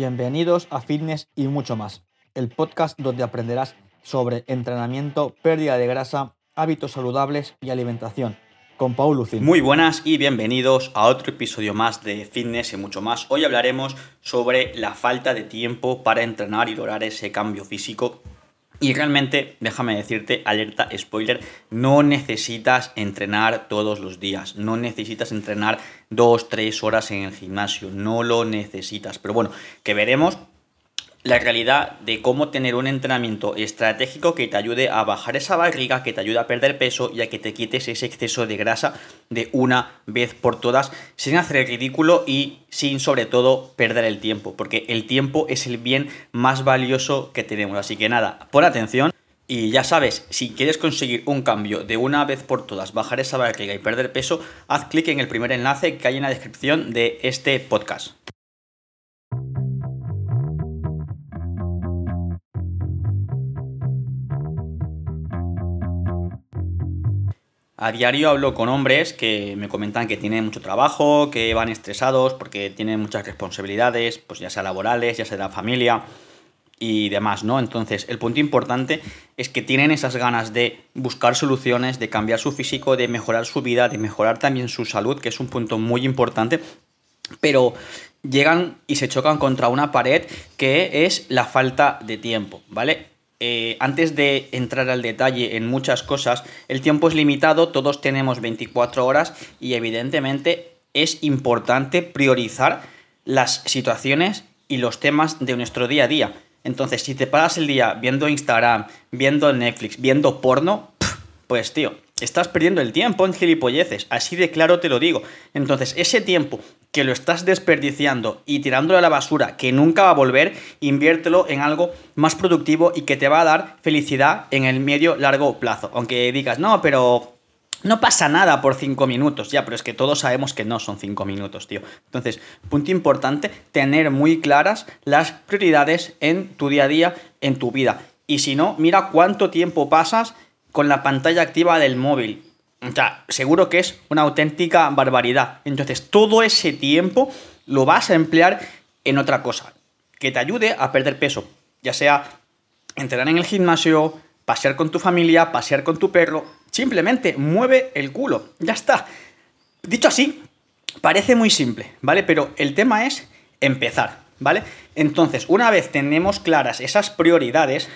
Bienvenidos a Fitness y mucho más, el podcast donde aprenderás sobre entrenamiento, pérdida de grasa, hábitos saludables y alimentación. Con Paul Lucín. Muy buenas y bienvenidos a otro episodio más de Fitness y mucho más. Hoy hablaremos sobre la falta de tiempo para entrenar y lograr ese cambio físico y realmente, déjame decirte, alerta, spoiler, no necesitas entrenar todos los días, no necesitas entrenar dos, tres horas en el gimnasio, no lo necesitas. Pero bueno, que veremos la realidad de cómo tener un entrenamiento estratégico que te ayude a bajar esa barriga, que te ayude a perder peso y a que te quites ese exceso de grasa de una vez por todas, sin hacer el ridículo y sin sobre todo perder el tiempo, porque el tiempo es el bien más valioso que tenemos. Así que nada, pon atención. Y ya sabes, si quieres conseguir un cambio de una vez por todas, bajar esa barriga y perder peso, haz clic en el primer enlace que hay en la descripción de este podcast. A diario hablo con hombres que me comentan que tienen mucho trabajo, que van estresados porque tienen muchas responsabilidades, pues ya sea laborales, ya sea de la familia y demás, ¿no? Entonces, el punto importante es que tienen esas ganas de buscar soluciones, de cambiar su físico, de mejorar su vida, de mejorar también su salud, que es un punto muy importante, pero llegan y se chocan contra una pared que es la falta de tiempo, ¿vale? Eh, antes de entrar al detalle en muchas cosas, el tiempo es limitado, todos tenemos 24 horas y evidentemente es importante priorizar las situaciones y los temas de nuestro día a día. Entonces, si te paras el día viendo Instagram, viendo Netflix, viendo porno, pues tío, estás perdiendo el tiempo en gilipolleces, así de claro te lo digo. Entonces, ese tiempo que lo estás desperdiciando y tirándolo a la basura, que nunca va a volver, inviértelo en algo más productivo y que te va a dar felicidad en el medio largo plazo. Aunque digas, no, pero no pasa nada por 5 minutos, ya, pero es que todos sabemos que no son 5 minutos, tío. Entonces, punto importante, tener muy claras las prioridades en tu día a día, en tu vida. Y si no, mira cuánto tiempo pasas con la pantalla activa del móvil o sea, seguro que es una auténtica barbaridad. Entonces, todo ese tiempo lo vas a emplear en otra cosa que te ayude a perder peso, ya sea entrenar en el gimnasio, pasear con tu familia, pasear con tu perro, simplemente mueve el culo, ya está. Dicho así, parece muy simple, ¿vale? Pero el tema es empezar, ¿vale? Entonces, una vez tenemos claras esas prioridades,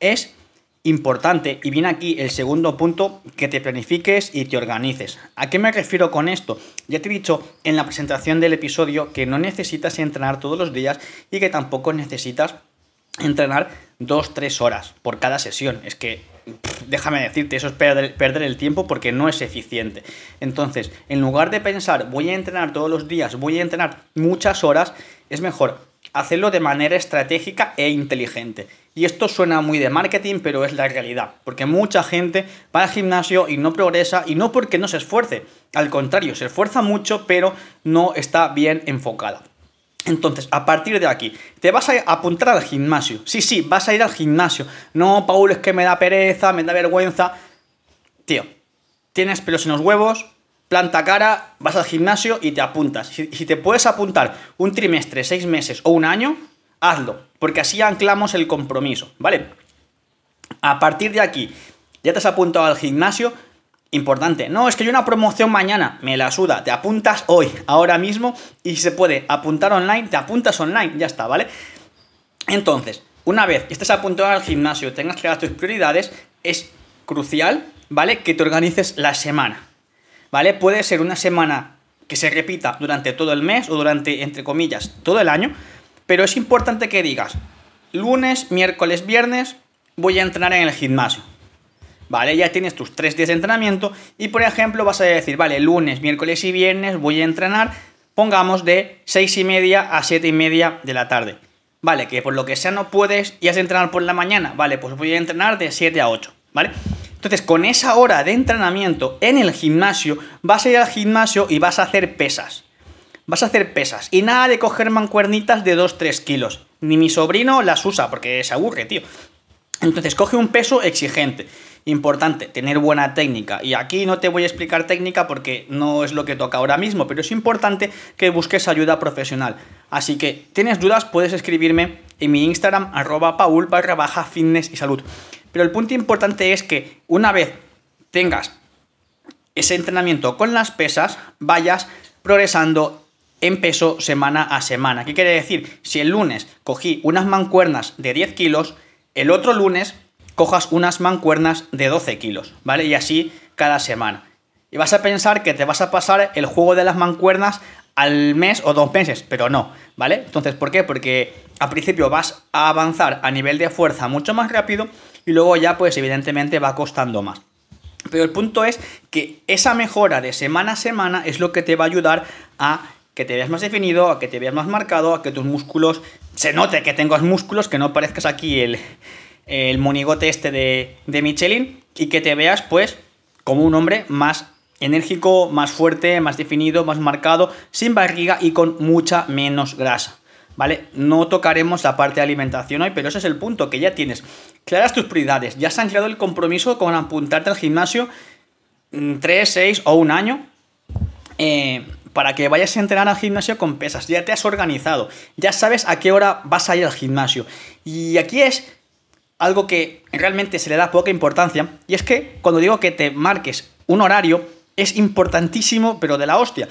es importante, y viene aquí el segundo punto, que te planifiques y te organices. ¿A qué me refiero con esto? Ya te he dicho en la presentación del episodio que no necesitas entrenar todos los días y que tampoco necesitas entrenar 2-3 horas por cada sesión. Es que, déjame decirte, eso es perder, perder, el tiempo porque no es eficiente. Entonces, en lugar de pensar, voy a entrenar todos los días, voy a entrenar muchas horas, es mejor hacerlo de manera estratégica e inteligente. Y esto suena muy de marketing, pero es la realidad. Porque mucha gente va al gimnasio y no progresa, y no porque no se esfuerce. Al contrario, se esfuerza mucho, pero no está bien enfocada. Entonces, a partir de aquí, te vas a apuntar al gimnasio. Sí, sí, vas a ir al gimnasio. No, Paul, es que me da pereza, me da vergüenza. Tío, tienes pelos en los huevos, planta cara, vas al gimnasio y te apuntas. Si, te puedes apuntar un trimestre, seis meses o un año, hazlo, porque así anclamos el compromiso, ¿vale? A partir de aquí, ya te has apuntado al gimnasio, importante, no, es que hay una promoción mañana, me la suda, te apuntas hoy, ahora mismo, y si se puede apuntar online, te apuntas online, ya está, ¿vale? Entonces, una vez estés apuntado al gimnasio, tengas claras tus prioridades, es crucial, ¿vale? Que te organices la semana. ¿Vale? Puede ser una semana que se repita durante todo el mes o durante, entre comillas, todo el año, pero es importante que digas, lunes, miércoles, viernes, voy a entrenar en el gimnasio. ¿Vale? Ya tienes tus tres días de entrenamiento y, por ejemplo, vas a decir, vale, lunes, miércoles y viernes voy a entrenar, pongamos de 6 y media a 7 y media de la tarde. Vale, que por lo que sea no puedes y has de entrenar por la mañana. Vale, pues voy a entrenar de 7 a 8. ¿Vale? Entonces, con esa hora de entrenamiento en el gimnasio, vas a ir al gimnasio y vas a hacer pesas. Vas a hacer pesas. Y nada de coger mancuernitas de 2-3 kilos. Ni mi sobrino las usa porque se aburre, tío. Entonces, coge un peso exigente. Importante, tener buena técnica. Y aquí no te voy a explicar técnica porque no es lo que toca ahora mismo, pero es importante que busques ayuda profesional. Así que, tienes dudas, puedes escribirme en mi Instagram, arroba paul barra baja fitness y salud. Pero el punto importante es que una vez tengas ese entrenamiento con las pesas, vayas progresando en peso semana a semana. ¿Qué quiere decir? Si el lunes cogí unas mancuernas de 10 kilos, el otro lunes cojas unas mancuernas de 12 kilos, ¿vale? Y así cada semana. Y vas a pensar que te vas a pasar el juego de las mancuernas al mes o dos meses, pero no, ¿vale? Entonces, ¿por qué? Porque al principio vas a avanzar a nivel de fuerza mucho más rápido y luego ya, pues evidentemente va costando más. Pero el punto es que esa mejora de semana a semana es lo que te va a ayudar a que te veas más definido, a que te veas más marcado, a que tus músculos se note que tengas músculos, que no parezcas aquí el, monigote este de Michelin y que te veas pues como un hombre más enérgico, más fuerte, más definido, más marcado, sin barriga y con mucha menos grasa. ¿Vale? No tocaremos la parte de alimentación hoy, pero ese es el punto, que ya tienes claras tus prioridades, ya has creado el compromiso con apuntarte al gimnasio 3, mm, 6 o un año. Eh, para que vayas a entrenar al gimnasio con pesas. Ya te has organizado, ya sabes a qué hora vas a ir al gimnasio. Y aquí es algo que realmente se le da poca importancia, y es que cuando digo que te marques un horario, es importantísimo, pero de la hostia.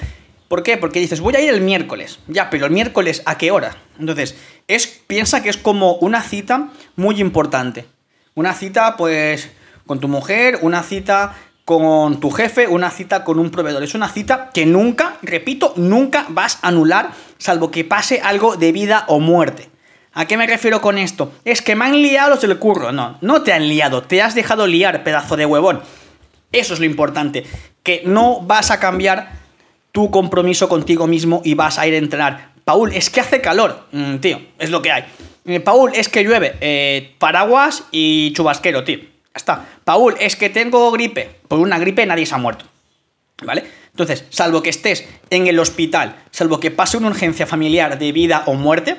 ¿Por qué? Porque dices, voy a ir el miércoles. Ya, pero el miércoles, ¿a qué hora? Entonces, es, piensa que es como una cita muy importante. Una cita, pues, con tu mujer, una cita con tu jefe, una cita con un proveedor. Es una cita que nunca, repito, nunca vas a anular, salvo que pase algo de vida o muerte. ¿A qué me refiero con esto? Es que me han liado los del curro. No, no te han liado, te has dejado liar, pedazo de huevón. Eso es lo importante, que no vas a cambiar tu compromiso contigo mismo y vas a ir a entrenar. Paul, es que hace calor. Mm, tío, es lo que hay. Eh, Paul, es que llueve. Eh, paraguas y chubasquero, tío está. Paul, es que tengo gripe. Por una gripe nadie se ha muerto. ¿Vale? Entonces, salvo que estés en el hospital, salvo que pase una urgencia familiar de vida o muerte,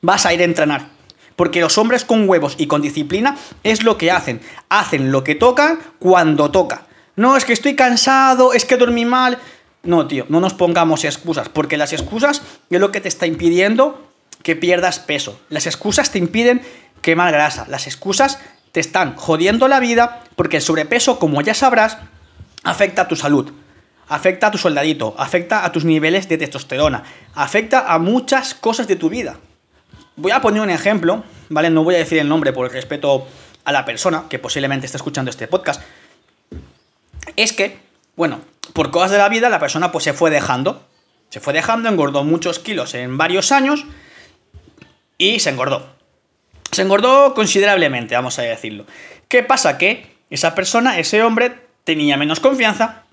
vas a ir a entrenar. Porque los hombres con huevos y con disciplina es lo que hacen. Hacen lo que toca cuando toca. No, es que estoy cansado, es que dormí mal. No, tío, no nos pongamos excusas, porque las excusas es lo que te está impidiendo que pierdas peso. Las excusas te impiden quemar grasa. Las excusas te están jodiendo la vida porque el sobrepeso, como ya sabrás, afecta a tu salud, afecta a tu soldadito, afecta a tus niveles de testosterona, afecta a muchas cosas de tu vida. Voy a poner un ejemplo, ¿vale? No voy a decir el nombre por el respeto a la persona que posiblemente está escuchando este podcast. Es que, bueno, por cosas de la vida la persona pues se fue dejando. Se fue dejando, engordó muchos kilos en varios años y se engordó. Se engordó considerablemente, vamos a decirlo. ¿Qué pasa? Que esa persona, ese hombre, tenía menos confianza,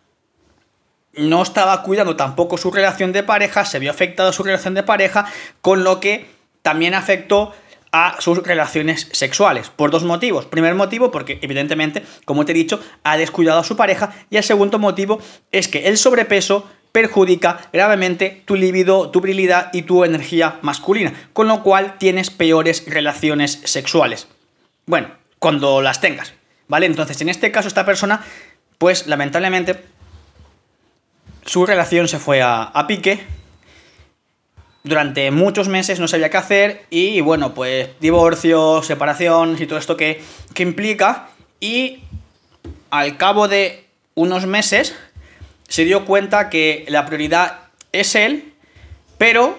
no estaba cuidando tampoco su relación de pareja, se vio afectado su relación de pareja, con lo que también afectó a sus relaciones sexuales, por dos motivos. Primer motivo, porque evidentemente, como te he dicho, ha descuidado a su pareja, y el segundo motivo es que el sobrepeso perjudica gravemente tu libido, tu virilidad y tu energía masculina, con lo cual tienes peores relaciones sexuales. Bueno, cuando las tengas, ¿vale? Entonces, en este caso, esta persona, pues lamentablemente, su relación se fue a, pique. Durante muchos meses no sabía qué hacer y bueno, pues divorcio, separación y todo esto que, que implica. Y al cabo de unos meses, se dio cuenta que la prioridad es él, pero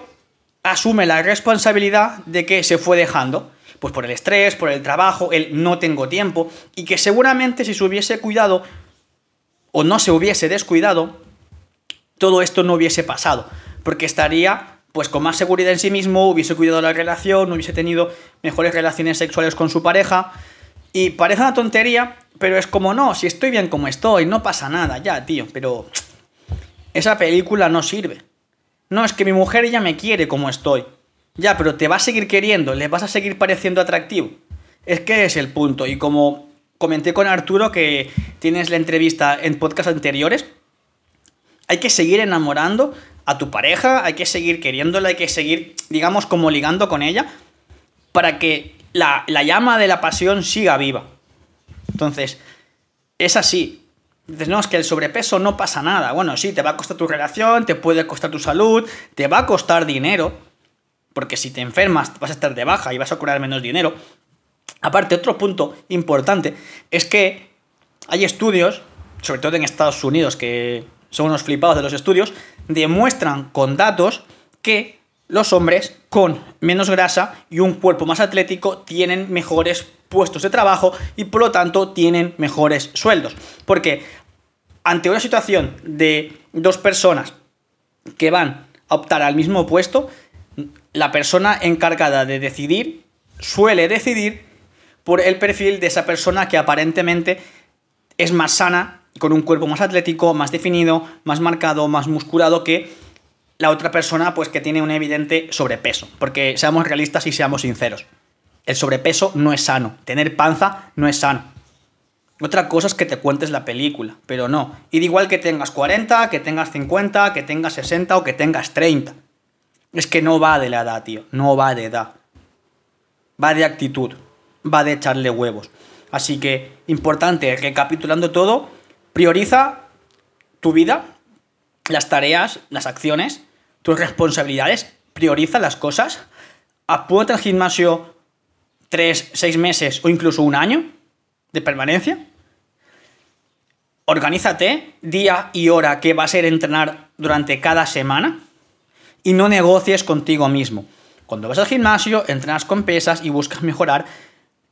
asume la responsabilidad de que se fue dejando. Pues por el estrés, por el trabajo, el no tengo tiempo, y que seguramente si se hubiese cuidado o no se hubiese descuidado, todo esto no hubiese pasado, porque estaría pues con más seguridad en sí mismo, hubiese cuidado la relación, hubiese tenido mejores relaciones sexuales con su pareja, y parece una tontería, pero es como, no, si estoy bien como estoy, no pasa nada, ya, tío, pero esa película no sirve. No, es que mi mujer ya me quiere como estoy. Ya, pero te va a seguir queriendo, le vas a seguir pareciendo atractivo. Es que es el punto. Y como comenté con Arturo que tienes la entrevista en podcast anteriores, hay que seguir enamorando a tu pareja, hay que seguir queriéndola, hay que seguir, digamos, como ligando con ella, para que la, la llama de la pasión siga viva. Entonces, es así. Dices, no, es que el sobrepeso no pasa nada. Bueno, sí, te va a costar tu relación, te puede costar tu salud, te va a costar dinero, porque si te enfermas vas a estar de baja y vas a cobrar menos dinero. Aparte, otro punto importante es que hay estudios, sobre todo en Estados Unidos, que son unos flipados de los estudios, demuestran con datos que los hombres con menos grasa y un cuerpo más atlético tienen mejores puestos de trabajo y por lo tanto tienen mejores sueldos. Porque ante una situación de dos personas que van a optar al mismo puesto, la persona encargada de decidir suele decidir por el perfil de esa persona que aparentemente es más sana, con un cuerpo más atlético, más definido, más marcado, más musculado que la otra persona pues que tiene un evidente sobrepeso. Porque seamos realistas y seamos sinceros. El sobrepeso no es sano. Tener panza no es sano. Otra cosa es que te cuentes la película, pero no. Y da igual que tengas 40, que tengas 50, que tengas 60 o que tengas 30. Es que no va de la edad, tío. No va de edad. Va de actitud. Va de echarle huevos. Así que, importante, recapitulando todo, prioriza tu vida, las tareas, las acciones, tus responsabilidades, prioriza las cosas, apúntate al gimnasio 3, 6 meses o incluso un año de permanencia. Organízate día y hora que va a ser entrenar durante cada semana y no negocies contigo mismo. Cuando vas al gimnasio, entrenas con pesas y buscas mejorar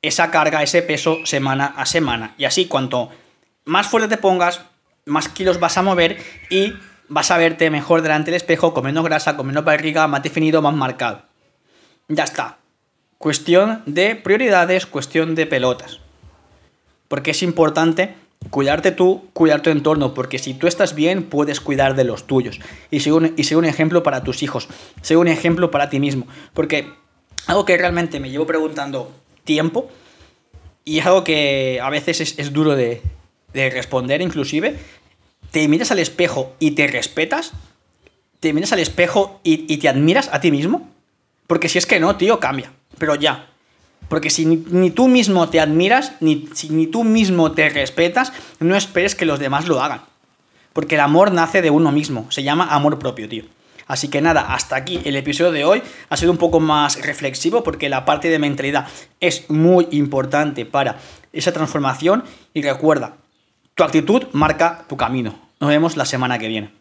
esa carga, ese peso semana a semana. Y así cuanto más fuerte te pongas, más kilos vas a mover y vas a verte mejor delante del espejo, con menos grasa, con menos barriga, más definido, más marcado. Ya está. Cuestión de prioridades, cuestión de pelotas. Porque es importante cuidarte tú, cuidar tu entorno, porque si tú estás bien, puedes cuidar de los tuyos. Y ser un, y un ejemplo para tus hijos, ser un ejemplo para ti mismo. Porque algo que realmente me llevo preguntando tiempo, y es algo que a veces es, duro de, responder inclusive, te miras al espejo y te respetas, te miras al espejo y, y te admiras a ti mismo, porque si es que no, tío, cambia pero ya. Porque si ni, tú mismo te admiras, ni, si ni tú mismo te respetas, no esperes que los demás lo hagan. Porque el amor nace de uno mismo, se llama amor propio, tío. Así que nada, hasta aquí el episodio de hoy ha sido un poco más reflexivo porque la parte de mentalidad es muy importante para esa transformación y recuerda, tu actitud marca tu camino. Nos vemos la semana que viene.